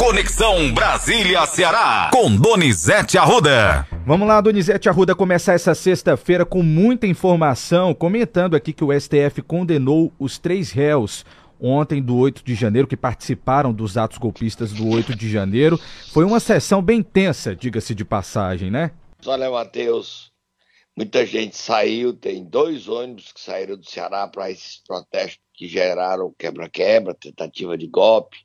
Conexão Brasília-Ceará, com Donizete Arruda. Vamos lá, Donizete Arruda, começar essa sexta-feira com muita informação, comentando aqui que o STF condenou os três réus ontem do 8 de janeiro, que participaram dos atos golpistas do 8 de janeiro. Foi uma sessão bem tensa, diga-se de passagem, né? Olha, Matheus, muita gente saiu, tem dois ônibus que saíram do Ceará para esses protestos que geraram quebra-quebra, tentativa de golpe.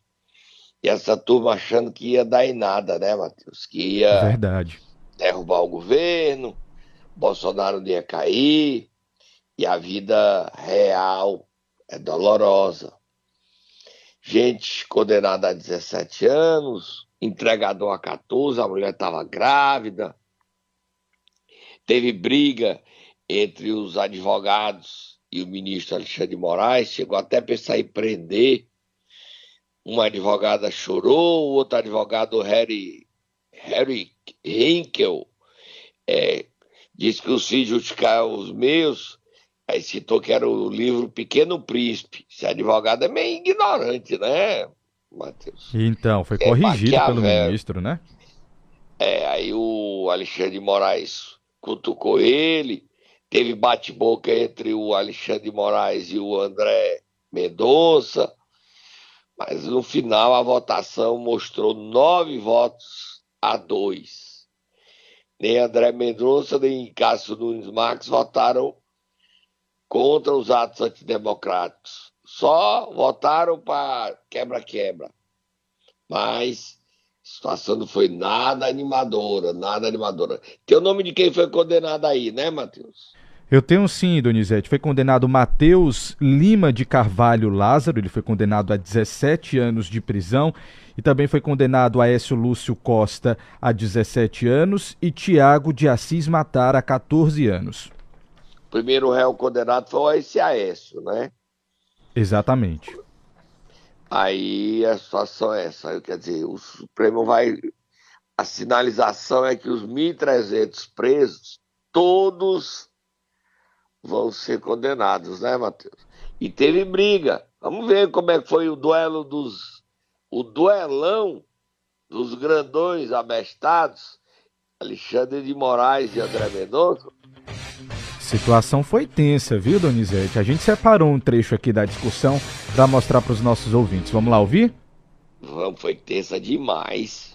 E essa turma achando que ia dar em nada, né, Matheus? Que ia Verdade. derrubar o governo, Bolsonaro não ia cair, e a vida real é dolorosa. Gente condenada a 17 anos, entregador a 14, a mulher estava grávida. Teve briga entre os advogados e o ministro Alexandre de Moraes, chegou até a pensar em prender. Uma advogada chorou, o outro advogado, Harry, Harry Hinkel, é, disse que os filhos justificaram os meus, aí citou que era o livro Pequeno Príncipe. Esse advogado é meio ignorante, né, Matheus? Então, foi É corrigido pelo ministro, né? É, aí o Alexandre de Moraes cutucou ele, teve bate-boca entre o Alexandre de Moraes e o André Mendonça, mas no final a votação mostrou nove votos a dois. Nem André Mendonça nem Cássio Nunes Marques votaram contra os atos antidemocráticos. Só votaram para quebra-quebra. Mas a situação não foi nada animadora, nada animadora. Tem o nome de quem foi condenado aí, né, Matheus? Eu tenho sim, Donizete. Foi condenado Matheus Lima de Carvalho Lázaro, ele foi condenado a 17 anos de prisão. E também foi condenado Aécio Lúcio Costa a 17 anos e Tiago de Assis Matar a 14 anos. O primeiro réu condenado foi esse Aécio, né? Exatamente. Aí a situação é essa. Quer dizer, o Supremo vai. A sinalização é que os 1.300 presos, todos vão ser condenados, né, Matheus? E teve briga. Vamos ver como é que foi o duelo dos. O duelão dos grandões abestados, Alexandre de Moraes e André Mendonça. Situação foi tensa, viu, Donizete? A gente separou um trecho aqui da discussão para mostrar para os nossos ouvintes. Vamos lá ouvir? Vamos, foi tensa demais.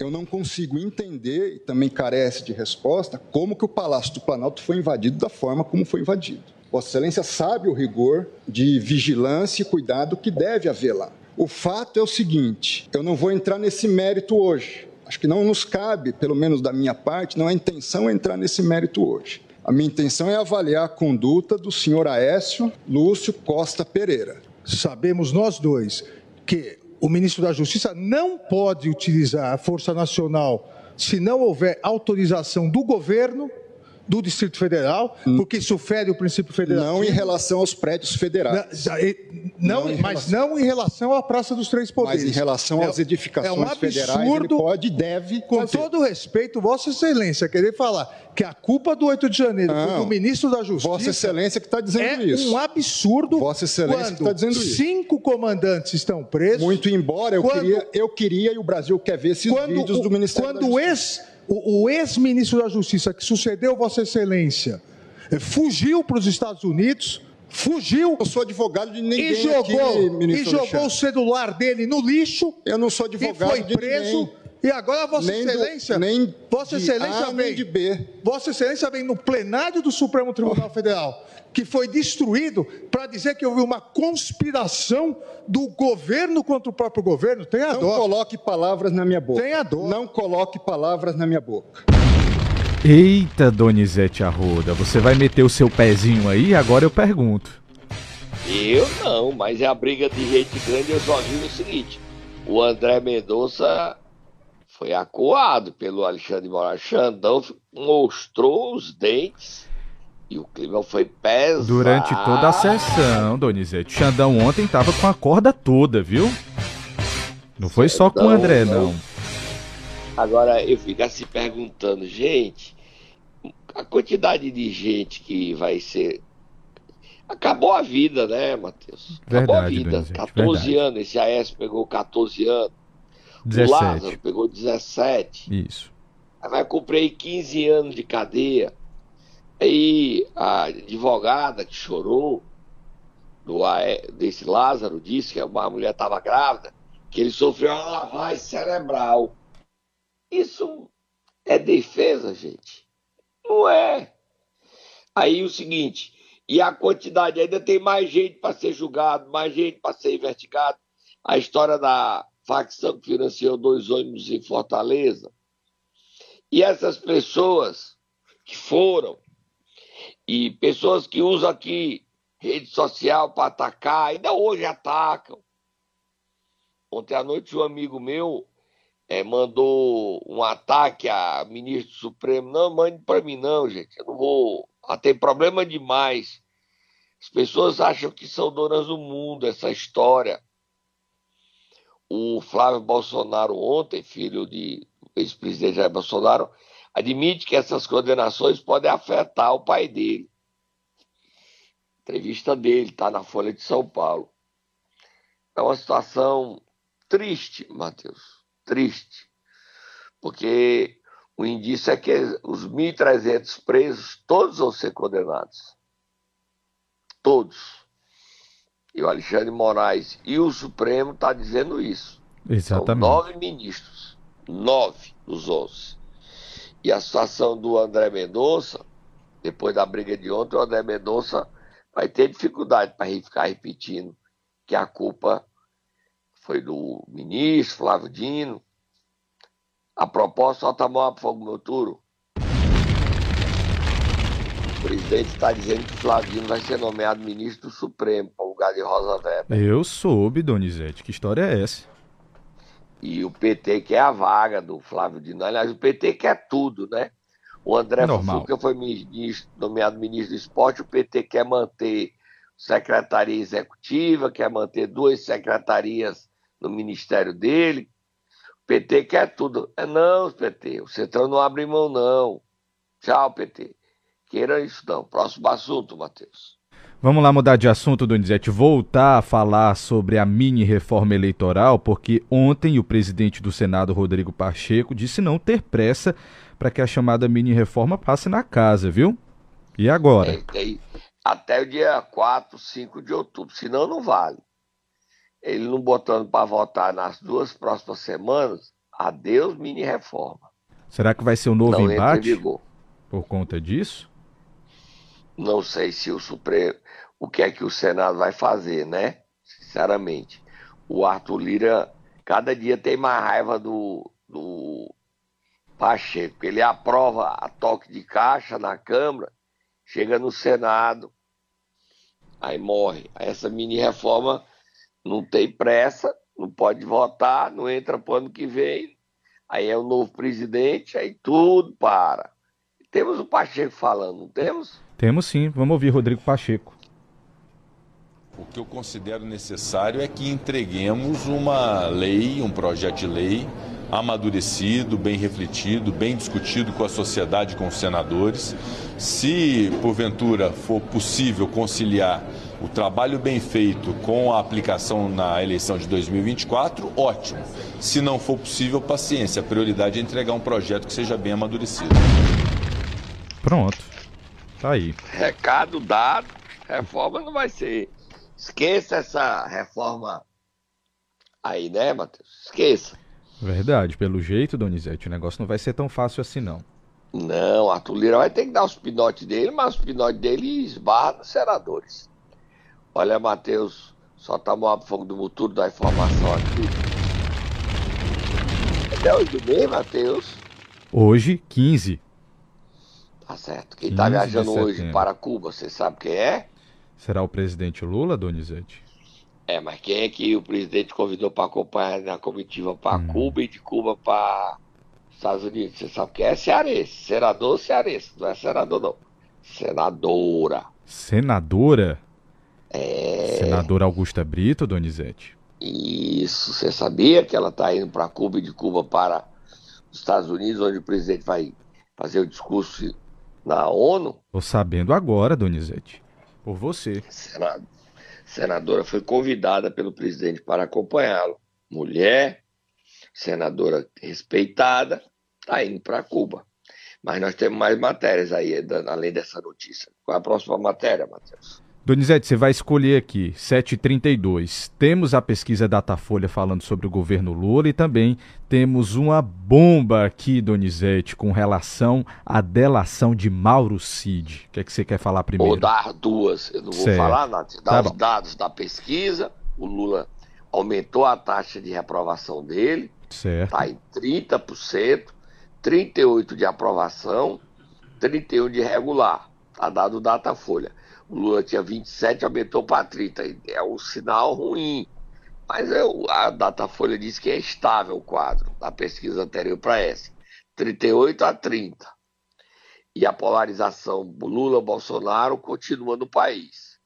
Eu não consigo entender, e também carece de resposta, como que o Palácio do Planalto foi invadido da forma como foi invadido. Vossa Excelência sabe o rigor de vigilância e cuidado que deve haver lá. O fato é o seguinte: eu não vou entrar nesse mérito hoje. Acho que não nos cabe, pelo menos da minha parte, não é intenção entrar nesse mérito hoje. A minha intenção é avaliar a conduta do senhor Aécio Lúcio Costa Pereira. Sabemos nós dois que o ministro da Justiça não pode utilizar a Força Nacional se não houver autorização do governo do Distrito Federal, porque isso fere o princípio federal. Não em relação aos prédios federais. Não, Não mas relação- não em relação à Praça dos Três Poderes. Mas em relação É- às edificações é um federais, ele absurdo, pode e deve Com fazer. todo respeito, Vossa Excelência, querer falar que a culpa do 8 de janeiro foi Não. do ministro da Justiça. Vossa Excelência que está dizendo é isso. um absurdo. Vossa Excelência quando que está dizendo isso. Cinco comandantes estão presos. Muito embora eu, Quando- queria, eu queria e o Brasil quer ver esses quando vídeos o, do Ministério quando da Justiça. ex o, o ex-ministro da Justiça que sucedeu Vossa Excelência eh, fugiu para os Estados Unidos, fugiu Eu sou advogado de ninguém e jogou aqui, e jogou o celular dele no lixo Eu não sou e advogado foi de preso. ninguém. E agora Vossa Nem do- Excelência, nem Vossa de Excelência A nem vem de B. Vossa Excelência vem no plenário do Supremo Tribunal Federal, que foi destruído para dizer que houve uma conspiração do governo contra o próprio governo. Tenha Não dó. coloque palavras na minha boca. Tenha dó. Não coloque palavras na minha boca. Eita, Donizete Arruda, você vai meter o seu pezinho aí? Agora eu pergunto. Eu não, mas é a briga de gente grande. Eu só vi o seguinte: o André Mendonça foi acuado pelo Alexandre de Moraes. Xandão mostrou os dentes e o clima foi pesado. Durante toda a sessão, Donizete. Xandão ontem tava com a corda toda, viu? Não foi só com o André, não. Agora eu fico assim perguntando, gente, a quantidade de gente que vai ser. Acabou a vida, né, Matheus? Acabou a Verdade, vida. Donizete, 14 verdade. anos, esse AS pegou 14 anos. 17. O Lázaro pegou 17. Isso. Aí cumprir 15 anos de cadeia. Aí a advogada que chorou do, desse Lázaro disse que uma mulher estava grávida, que ele sofreu uma lavagem cerebral. Isso é defesa, gente? Não é. Aí o seguinte, e a quantidade ainda tem mais gente para ser julgado, mais gente para ser investigado. A história da facção que financiou dois ônibus em Fortaleza. E essas pessoas que foram, e pessoas que usam aqui rede social para atacar, ainda hoje atacam. Ontem à noite um amigo meu é, mandou um ataque a ministro Supremo. Não, mande para mim não, gente. Eu não vou. Ah, tem problema demais. As pessoas acham que são donas do mundo, essa história. O Flávio Bolsonaro ontem, filho de ex-presidente Jair Bolsonaro, admite que essas condenações podem afetar o pai dele. Entrevista dele, está na Folha de São Paulo. É uma situação triste, Matheus, triste. Porque o indício é que os 1.300 presos, todos vão ser condenados. Todos. E o Alexandre Moraes e o Supremo está dizendo isso. Exatamente. São nove ministros. Nove dos onze. E a situação do André Mendonça, depois da briga de ontem, o André Mendonça vai ter dificuldade para ficar repetindo que a culpa foi do ministro Flávio Dino. A proposta, solta a mão para fogo noturno. O presidente está dizendo que Flávio Dino vai ser nomeado ministro do Supremo, lugar de Rosa Weber. Eu soube, Donizete. Que história é essa? E o PT quer a vaga do Flávio Dino. Aliás, o PT quer tudo, né? O André Normal. Fufuca foi ministro, nomeado ministro do esporte, o PT quer manter secretaria executiva, quer manter duas secretarias no ministério dele. O PT quer tudo. É não, PT, o Centrão não abre mão, não. Tchau, PT. Queira isso não. Próximo assunto, Matheus. Vamos lá mudar de assunto, Donizete, voltar a falar sobre a mini reforma eleitoral, porque ontem o presidente do Senado, Rodrigo Pacheco, disse não ter pressa para que a chamada mini reforma passe na casa, viu? E agora? É, tem até o dia 4, 5 de outubro, senão não vale. Ele não botando para votar nas duas próximas semanas, adeus mini reforma. Será que vai ser um novo não embate por conta disso? Não sei se o Supremo, o que é que o Senado vai fazer, né? Sinceramente. O Arthur Lira, cada dia tem mais raiva do, do Pacheco. Ele aprova a toque de caixa na Câmara, chega no Senado, aí morre. Essa mini reforma não tem pressa, não pode votar, não entra para o ano que vem. Aí é o novo presidente, aí tudo para. Temos o Pacheco falando, não temos? Temos sim, vamos ouvir Rodrigo Pacheco. O que eu considero necessário é que entreguemos uma lei, um projeto de lei amadurecido, bem refletido, bem discutido com a sociedade, com os senadores. Se porventura for possível conciliar o trabalho bem feito com a aplicação na eleição de 2024, ótimo. Se não for possível, paciência. A prioridade é entregar um projeto que seja bem amadurecido. Pronto. Tá aí. Recado dado, reforma não vai ser. Esqueça essa reforma aí, né, Matheus? Esqueça. Verdade, pelo jeito, Donizete, o negócio não vai ser tão fácil assim, não. Não, Arthur Lira vai ter que dar os pinotes dele, mas os pinotes dele esbarra nos senadores. Olha, Matheus, só tá moado fogo do futuro da informação aqui. Até hoje mesmo, Matheus. Hoje, 15. Tá certo. Quem tá 15 de viajando hoje para Cuba, você sabe quem é? Será o presidente Lula, Donizete? É, mas quem é que o presidente convidou para acompanhar na comitiva para Cuba e de Cuba para Estados Unidos? Você sabe quem é cearense, senador cearense, não é senador não, senadora. Senadora? É, Senadora Augusta Brito, Donizete? isso, você sabia que ela está indo para Cuba e de Cuba para os Estados Unidos, onde o presidente vai fazer o discurso na ONU? Tô sabendo agora, Donizete. Por você. Senado. Senadora foi convidada pelo presidente para acompanhá-lo. Mulher, senadora respeitada, está indo para Cuba. Mas nós temos mais matérias aí, além dessa notícia. Qual é a próxima matéria, Matheus? Donizete, você vai escolher aqui, 732. Temos a pesquisa Datafolha falando sobre o governo Lula e também temos uma bomba aqui, Donizete, com relação à delação de Mauro Cid. O que é que você quer falar primeiro? Vou dar duas. Eu não vou certo. falar nada. Dar tá os bom. dados da pesquisa. O Lula aumentou a taxa de reprovação dele. Certo. Está em 30%, 38% de aprovação, 31% de regular. Está dado o Datafolha. O Lula tinha 27, aumentou para 30. É um sinal ruim. Mas eu, a Datafolha diz que é estável o quadro da pesquisa anterior para essa. 38 a 30. E a polarização Lula-Bolsonaro continua no país.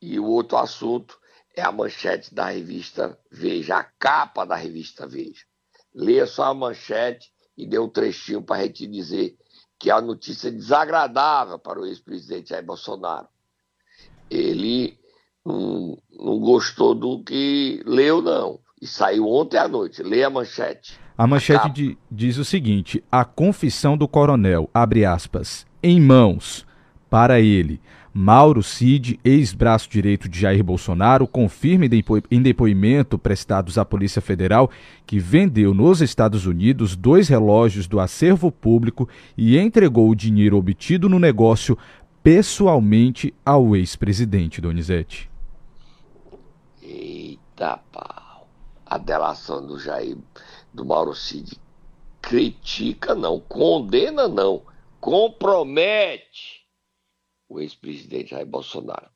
E o outro assunto é a manchete da revista Veja, a capa da revista Veja. Leia só a manchete e dê um trechinho para a gente dizer que é a notícia desagradável para o ex-presidente Jair Bolsonaro. Ele não, não, gostou do que leu, não. E saiu ontem à noite. Leia a manchete. A manchete de, diz o seguinte: a confissão do coronel, abre aspas, em mãos, para ele. Mauro Cid, ex-braço direito de Jair Bolsonaro, confirma em depoimento prestados à Polícia Federal que vendeu nos Estados Unidos dois relógios do acervo público e entregou o dinheiro obtido no negócio pessoalmente ao ex-presidente Donizete. Eita pau. A delação do Jair, do Mauro Cid, critica não, condena não, compromete o ex-presidente Jair Bolsonaro.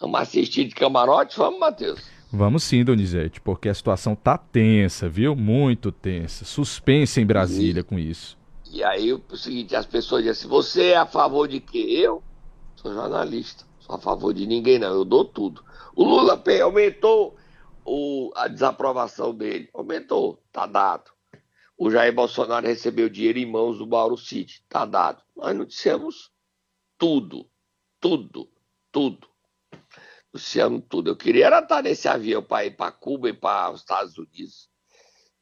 Vamos assistir de camarote? Vamos, Matheus? Vamos sim, Donizete, porque a situação tá tensa, viu? Muito tensa. Suspense em Brasília e, com isso. E aí, o seguinte, as pessoas dizem assim, você é a favor de quê? Eu sou jornalista, sou a favor de ninguém não, eu dou tudo. O Lula aumentou o, a desaprovação dele, aumentou, tá dado. O Jair Bolsonaro recebeu dinheiro em mãos do Mauro Cid, tá dado. Nós não dissemos tudo, tudo, tudo. Luciano, tudo. Eu queria era estar nesse avião para ir para Cuba e para os Estados Unidos.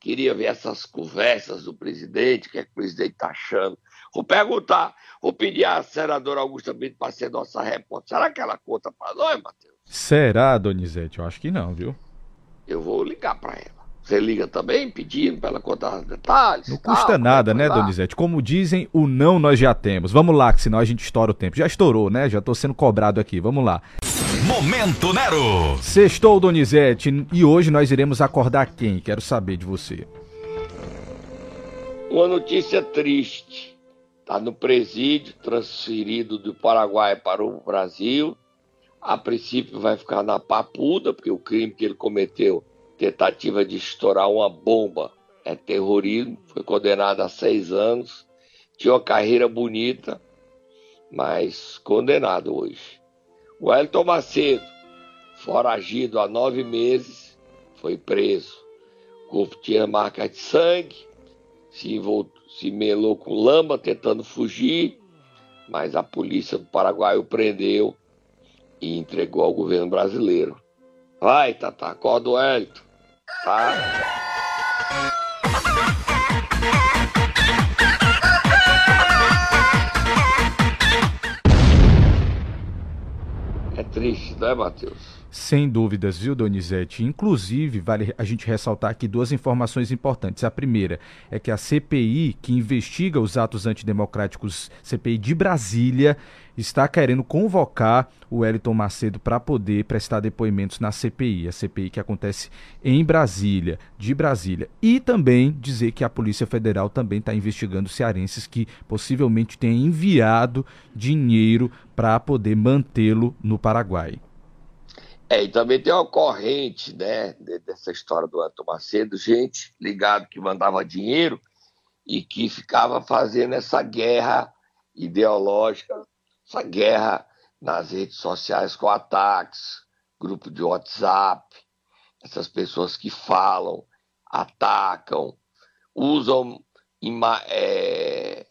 Queria ver essas conversas do presidente, o que, é que o presidente está achando. Vou perguntar, vou pedir à senadora Augusta Brito para ser nossa repórter. Será que ela conta para nós, Matheus? Será, Donizete? Eu acho que não, viu? Eu vou ligar para ela. Você liga também pedindo para ela contar os detalhes? Não custa tal, nada, né, Donizete? Como dizem, o não nós já temos. Vamos lá, que senão a gente estoura o tempo. Já estourou, né? Já estou sendo cobrado aqui. Vamos lá. Momento Nero. Sextou, Donizete, e hoje nós iremos acordar quem? Quero saber de você. Uma notícia triste. Está no presídio, transferido do Paraguai para o Brasil. A princípio vai ficar na papuda, porque o crime que ele cometeu tentativa de estourar uma bomba. É terrorismo, foi condenado a seis anos, tinha uma carreira bonita, mas condenado hoje. O Elton Macedo, foragido há nove meses, foi preso. O corpo tinha marca de sangue, se, voltou, se melou com lama tentando fugir, mas a polícia do Paraguai o prendeu e entregou ao governo brasileiro. Vai, Tata, acorda o Elton. Tá? É triste, não é, Matheus? Sem dúvidas, viu, Donizete? Inclusive, vale a gente ressaltar aqui duas informações importantes. A primeira é que a CPI, que investiga os atos antidemocráticos, CPI de Brasília, está querendo convocar o Wellington Macedo para poder prestar depoimentos na CPI, a CPI que acontece em Brasília, de Brasília. E também dizer que a Polícia Federal também está investigando cearenses que possivelmente tenham enviado dinheiro para poder mantê-lo no Paraguai. É, e também tem uma corrente, né, dessa história do Antônio Macedo, gente ligado que mandava dinheiro e que ficava fazendo essa guerra ideológica, essa guerra nas redes sociais com ataques, grupo de WhatsApp, essas pessoas que falam, atacam, usam é,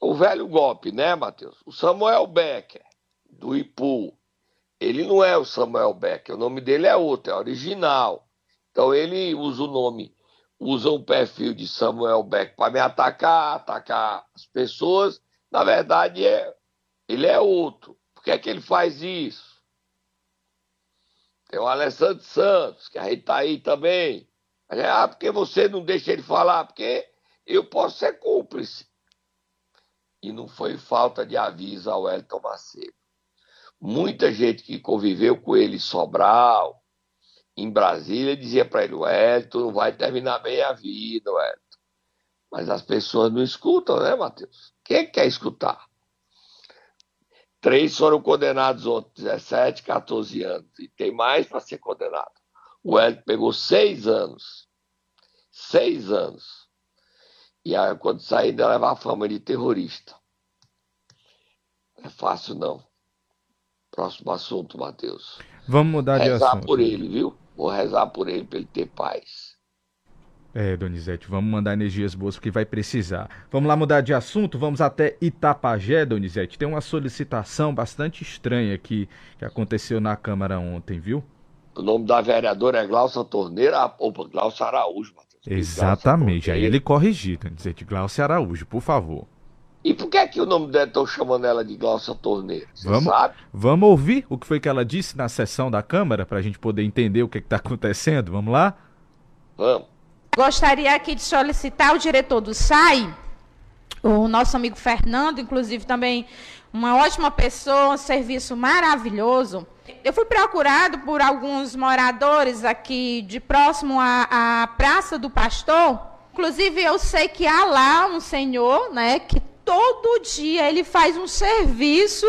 o velho golpe, né, Matheus? O Samuel Becker, do IPU, ele não é o Samuel Becker, o nome dele é outro, é original. Então ele usa o nome, usa o perfil de Samuel Beck para me atacar, atacar as pessoas. Na verdade, é, ele é outro. Por que é que ele faz isso? Tem o Alessandro Santos, que a gente tá aí também. Ah, porque você não deixa ele falar? Porque eu posso ser cúmplice. E não foi falta de aviso ao Elton Macedo. Muita gente que conviveu com ele Sobral, em Brasília, dizia para ele: o Elton não vai terminar bem a vida, o Elton. Mas as pessoas não escutam, né, Matheus? Quem quer escutar? Três foram condenados ontem, 17, 14 anos. E tem mais para ser condenado. O Elton pegou seis anos. Seis anos. E aí, quando sair, ainda levar a fama de terrorista. Não é fácil, não. Próximo assunto, Matheus. Vamos mudar de rezar assunto. por ele, viu? Vou rezar por ele para ele ter paz. É, Donizete, vamos mandar energias boas porque vai precisar. Vamos lá mudar de assunto, vamos até Itapajé, Donizete. Tem uma solicitação bastante estranha aqui que aconteceu na Câmara ontem, viu? O nome da vereadora é Glaucia Torneira, opa, Glaucia Araújo, Matheus. Exatamente, aí ele corrigiu, Donizete. Glaucia Araújo, por favor. E por que é que o nome dela estão chamando ela de Glaucia Torneira? Você Vamos, sabe? vamos ouvir o que foi que ela disse na sessão da Câmara para a gente poder entender o que está acontecendo? Vamos lá? Vamos. Gostaria aqui de solicitar o diretor do SAI, o nosso amigo Fernando, inclusive também uma ótima pessoa, um serviço maravilhoso. Eu fui procurado por alguns moradores aqui de próximo à, à Praça do Pastor. Inclusive, eu sei que há lá um senhor, né, que todo dia ele faz um serviço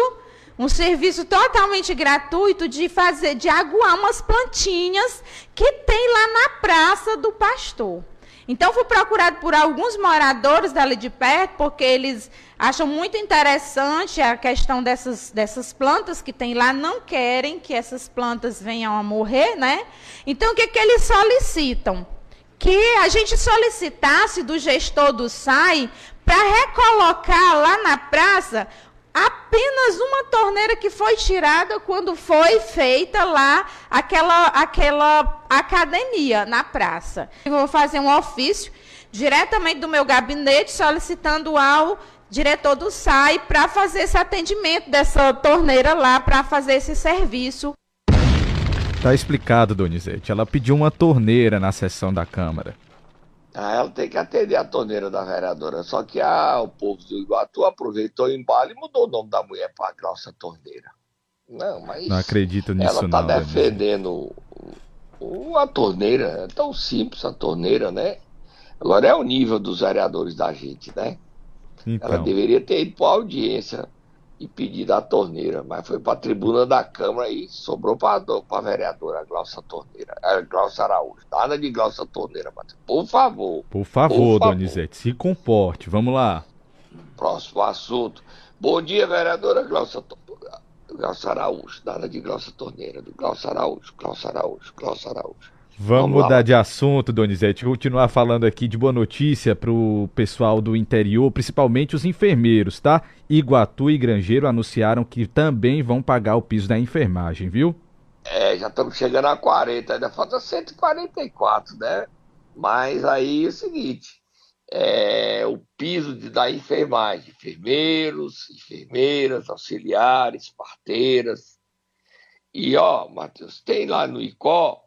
um serviço totalmente gratuito de fazer, de aguar umas plantinhas que tem lá na Praça do Pastor. Então, fui procurado por alguns moradores dali de perto, porque eles acham muito interessante a questão dessas, dessas plantas que tem lá, não querem que essas plantas venham a morrer, né? Então, o que, que eles solicitam? Que a gente solicitasse do gestor do SAI para recolocar lá na praça apenas uma torneira que foi tirada quando foi feita lá aquela, aquela academia na praça. Eu vou fazer um ofício diretamente do meu gabinete solicitando ao diretor do SAI para fazer esse atendimento dessa torneira lá, para fazer esse serviço. Tá explicado, Donizete. Ela pediu uma torneira na sessão da Câmara. Ah, ela tem que atender a torneira da vereadora. Só que ah, o povo do Iguatu aproveitou o embalo e mudou o nome da mulher para Glaucia Torneira. Não, mas Não acredito nisso, ela tá não. Donizete. defendendo o- a torneira. É tão simples a torneira, né? Agora é o nível dos vereadores da gente, né? Ela Então, deveria ter ido para audiência e pedido a torneira, mas foi para a tribuna da Câmara e sobrou para a vereadora Glaucia Torneira, a Glaucia Araújo. Nada de Glaucia Torneira, Matheus. Por favor. por favor, Por favor. Donizete, se comporte. Vamos lá. Próximo assunto. Bom dia, vereadora Glaucia, Glaucia Araújo. Nada de Glaucia Torneira, do Glaucia Araújo, Glaucia Araújo, Glaucia Araújo. Vamos, Vamos mudar de assunto, Donizete. Continuar falando aqui de boa notícia pro pessoal do interior, principalmente os enfermeiros, tá? Iguatu e Grangeiro anunciaram que também vão pagar o piso da enfermagem, viu? É, já estamos chegando a 40, ainda falta 144, né? Mas aí é o seguinte, é, o piso de, da enfermagem, enfermeiros, enfermeiras, auxiliares, parteiras. E ó, Matheus, tem lá no ICO,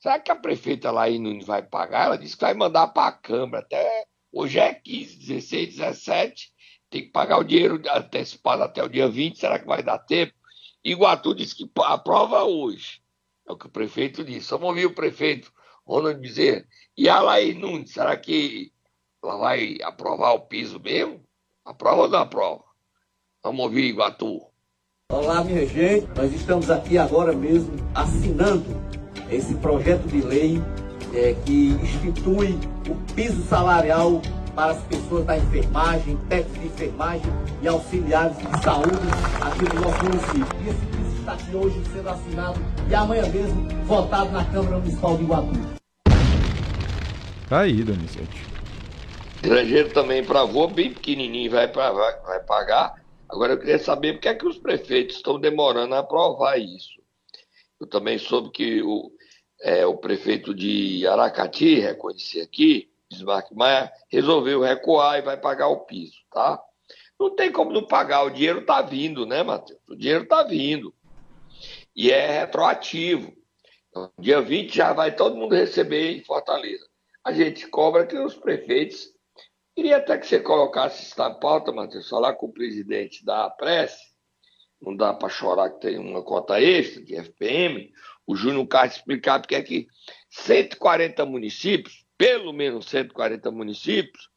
será que a prefeita lá Nunes vai pagar? Ela disse que vai mandar para a Câmara, até hoje é 15, 16, 17, tem que pagar o dinheiro antecipado até o dia 20, será que vai dar tempo? Iguatu disse que aprova hoje. É o que o prefeito disse. Vamos ouvir o prefeito Ronald dizer. E a Laís Nunes, será que ela vai aprovar o piso mesmo? Aprova ou não aprova? Vamos ouvir Iguatu. Olá, minha gente. Nós estamos aqui agora mesmo assinando esse projeto de lei eh, que institui o piso salarial para as pessoas da enfermagem, técnicos de enfermagem e auxiliares de saúde aqui no nosso município. E esse piso está aqui hoje sendo assinado e amanhã mesmo votado na Câmara Municipal de Iguatu. Tá aí, Donizete. Grangeiro também aprovou, bem pequenininho, vai, pra, vai, vai pagar. Agora eu queria saber por que, é que os prefeitos estão demorando a aprovar isso. Eu também soube que o, é, o prefeito de Aracati, reconhecer aqui, Bismarck Maia, resolveu recuar e vai pagar o piso, tá? Não tem como não pagar, o dinheiro está vindo, né, Matheus? O dinheiro está vindo. E é retroativo. Então, dia 20 já vai todo mundo receber em Fortaleza. A gente cobra que os prefeitos. Queria até que você colocasse isso na pauta, Matheus, falar com o presidente da prece. Não dá para chorar que tem uma conta extra de FPM. O Júnior Castro explicar porque é que 140 municípios, pelo menos 140 municípios,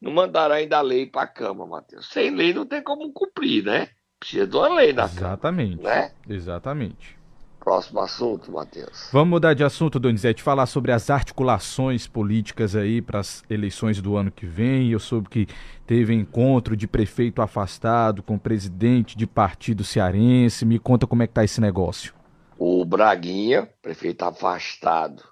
não mandaram ainda a lei para a Câmara, Matheus. Sem lei não tem como cumprir, né? Precisa de uma lei na Exatamente. Câmara. Né? Exatamente. Próximo assunto, Matheus. Vamos mudar de assunto, Donizete, falar sobre as articulações políticas aí para as eleições do ano que vem. Eu soube que teve encontro de prefeito afastado com presidente de partido cearense. Me conta como é que tá esse negócio. O Braguinha, prefeito afastado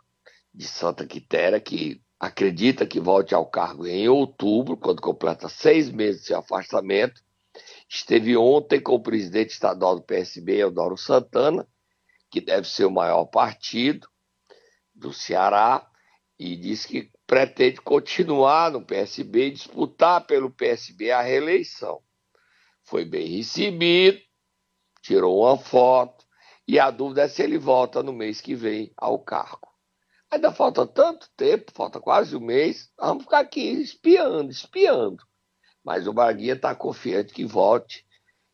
de Santa Quitéria, que acredita que volte ao cargo em outubro, quando completa seis meses de afastamento. Esteve ontem com o presidente estadual do PSB, Eudoro Santana, que deve ser o maior partido do Ceará, e disse que pretende continuar no PSB e disputar pelo PSB a reeleição. Foi bem recebido, tirou uma foto, e a dúvida é se ele volta no mês que vem ao cargo. Ainda falta tanto tempo, falta quase um mês. Vamos ficar aqui espiando, espiando. Mas o Barguinha está confiante que volte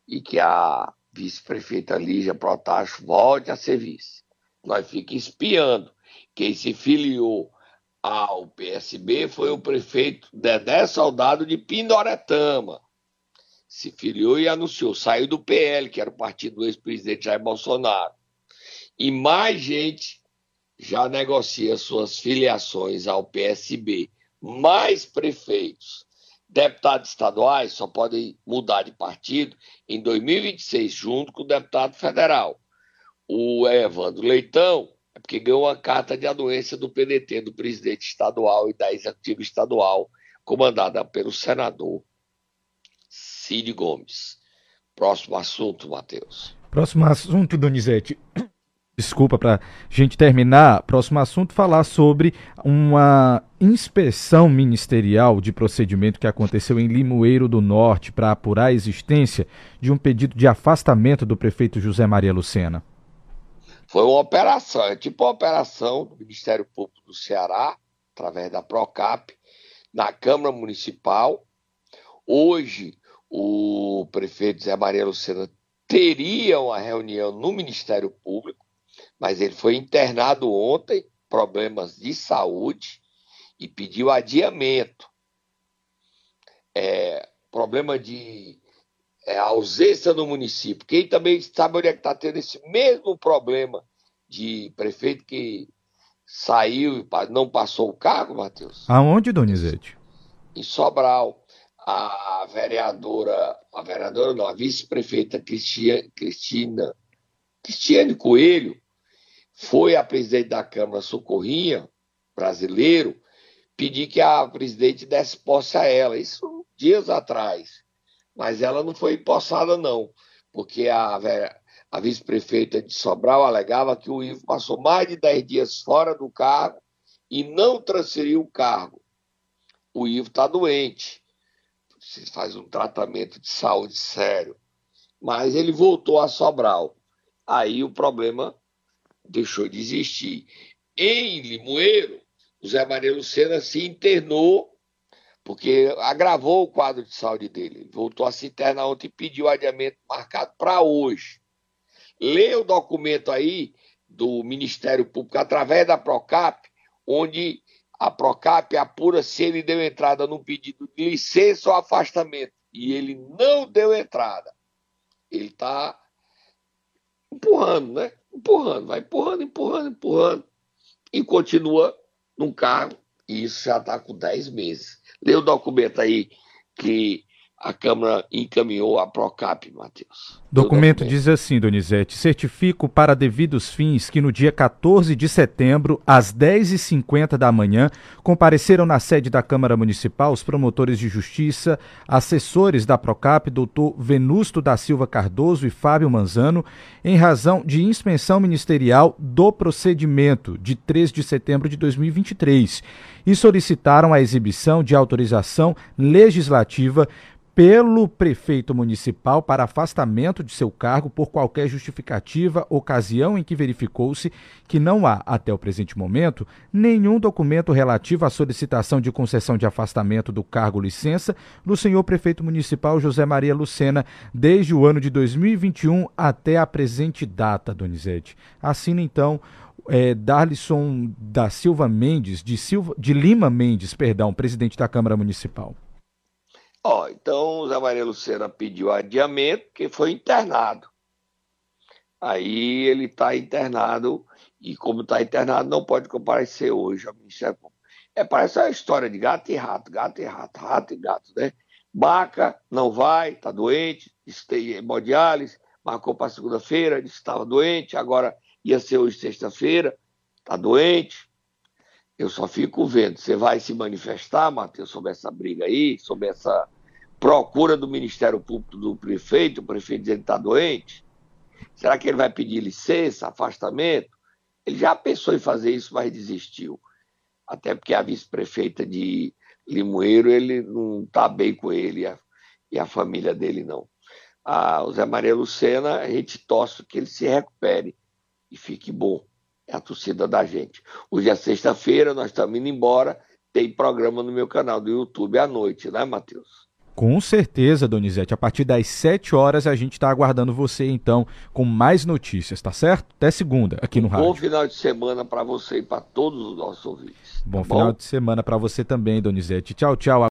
e que a vice-prefeita Lígia Protacho volte a ser vice. Nós ficamos espiando. Quem se filiou ao PSB foi o prefeito Dedé Soldado de Pindoretama. Se filiou e anunciou, saiu do PL, que era o partido do ex-presidente Jair Bolsonaro. E mais gente já negocia suas filiações ao PSB, mais prefeitos, deputados estaduais só podem mudar de partido em 2026, junto com o deputado federal. O Evandro Leitão é porque ganhou uma carta de anuência do PDT, do presidente estadual e da executiva estadual, comandada pelo senador Cid Gomes. Próximo assunto, Matheus. Próximo assunto, Donizete desculpa, para a gente terminar, próximo assunto, falar sobre uma inspeção ministerial de procedimento que aconteceu em Limoeiro do Norte para apurar a existência de um pedido de afastamento do prefeito José Maria Lucena. Foi uma operação, é tipo uma operação do Ministério Público do Ceará, através da Procap, na Câmara Municipal. Hoje, o prefeito José Maria Lucena teria uma reunião no Ministério Público mas ele foi internado ontem, problemas de saúde, e pediu adiamento. É, problema de é, ausência no município. Quem também sabe onde é que está tendo esse mesmo problema de prefeito que saiu e não passou o cargo, Matheus? Aonde, Donizete? Em Sobral. A vereadora, a vereadora não, a vice-prefeita Cristina, Cristiane Coelho foi a presidente da Câmara Socorrinha, brasileiro, pedir que a presidente desse posse a ela. Isso dias atrás. Mas ela não foi empossada, não, porque a, a vice-prefeita de Sobral alegava que o Ivo passou mais de 10 dias fora do cargo e não transferiu o cargo. O Ivo está doente, se faz um tratamento de saúde sério. Mas ele voltou a Sobral. Aí o problema deixou de existir. Em Limoeiro, o Zé Maria Lucena se internou porque agravou o quadro de saúde dele. voltou a se internar ontem e pediu adiamento marcado para hoje. Lê o documento aí do Ministério Público através da Procap, onde a Procap apura se ele deu entrada no pedido de licença ou afastamento. E ele não deu entrada. Ele está empurrando, né? Empurrando, vai empurrando, empurrando, empurrando, e continua num cargo, e isso já está com 10 meses. Lê o documento aí que a Câmara encaminhou a Procap, Matheus. Documento, documento diz assim, Donizete, certifico para devidos fins que no dia 14 de setembro, às 10h50 da manhã, compareceram na sede da Câmara Municipal os promotores de justiça, assessores da Procap, doutor Venusto da Silva Cardoso e Fábio Manzano, em razão de inspeção ministerial do procedimento de 3 de setembro de 2023 e solicitaram a exibição de autorização legislativa pelo prefeito municipal para afastamento de seu cargo por qualquer justificativa, ocasião em que verificou-se que não há, até o presente momento, nenhum documento relativo à solicitação de concessão de afastamento do cargo licença do senhor prefeito municipal José Maria Lucena desde o ano de 2021 até a presente data, Donizete. Assina então é, da Silva Mendes, de, Silva, de Lima Mendes, perdão, presidente da Câmara Municipal. Ó, então o Zé Maria Lucena pediu adiamento, porque foi internado. Aí ele está internado, e como está internado, não pode comparecer hoje ao Ministério Público. É, parece a história de gato e rato, gato e rato, rato e gato, né? Baca não vai, está doente, tem hemodiálise, marcou para segunda-feira, disse que estava doente, agora ia ser hoje sexta-feira, está doente. Eu só fico vendo. Você vai se manifestar, Matheus, sobre essa briga aí, sobre essa procura do Ministério Público do prefeito, o prefeito dizendo que está doente? Será que ele vai pedir licença, afastamento? Ele já pensou em fazer isso, mas desistiu. Até porque a vice-prefeita de Limoeiro, ele não está bem com ele e a, e a família dele não. Ah, o Zé Maria Lucena, a gente torce que ele se recupere e fique bom. É a torcida da gente. Hoje é sexta-feira, nós estamos indo embora. Tem programa no meu canal do YouTube à noite, né, Matheus? Com certeza, Donizete. A partir das 7 horas a gente está aguardando você, então, com mais notícias, tá certo? Até segunda, aqui no rádio. Bom final de semana para você e para todos os nossos ouvintes. Bom tá final bom? de semana para você também, Donizete. Tchau, tchau.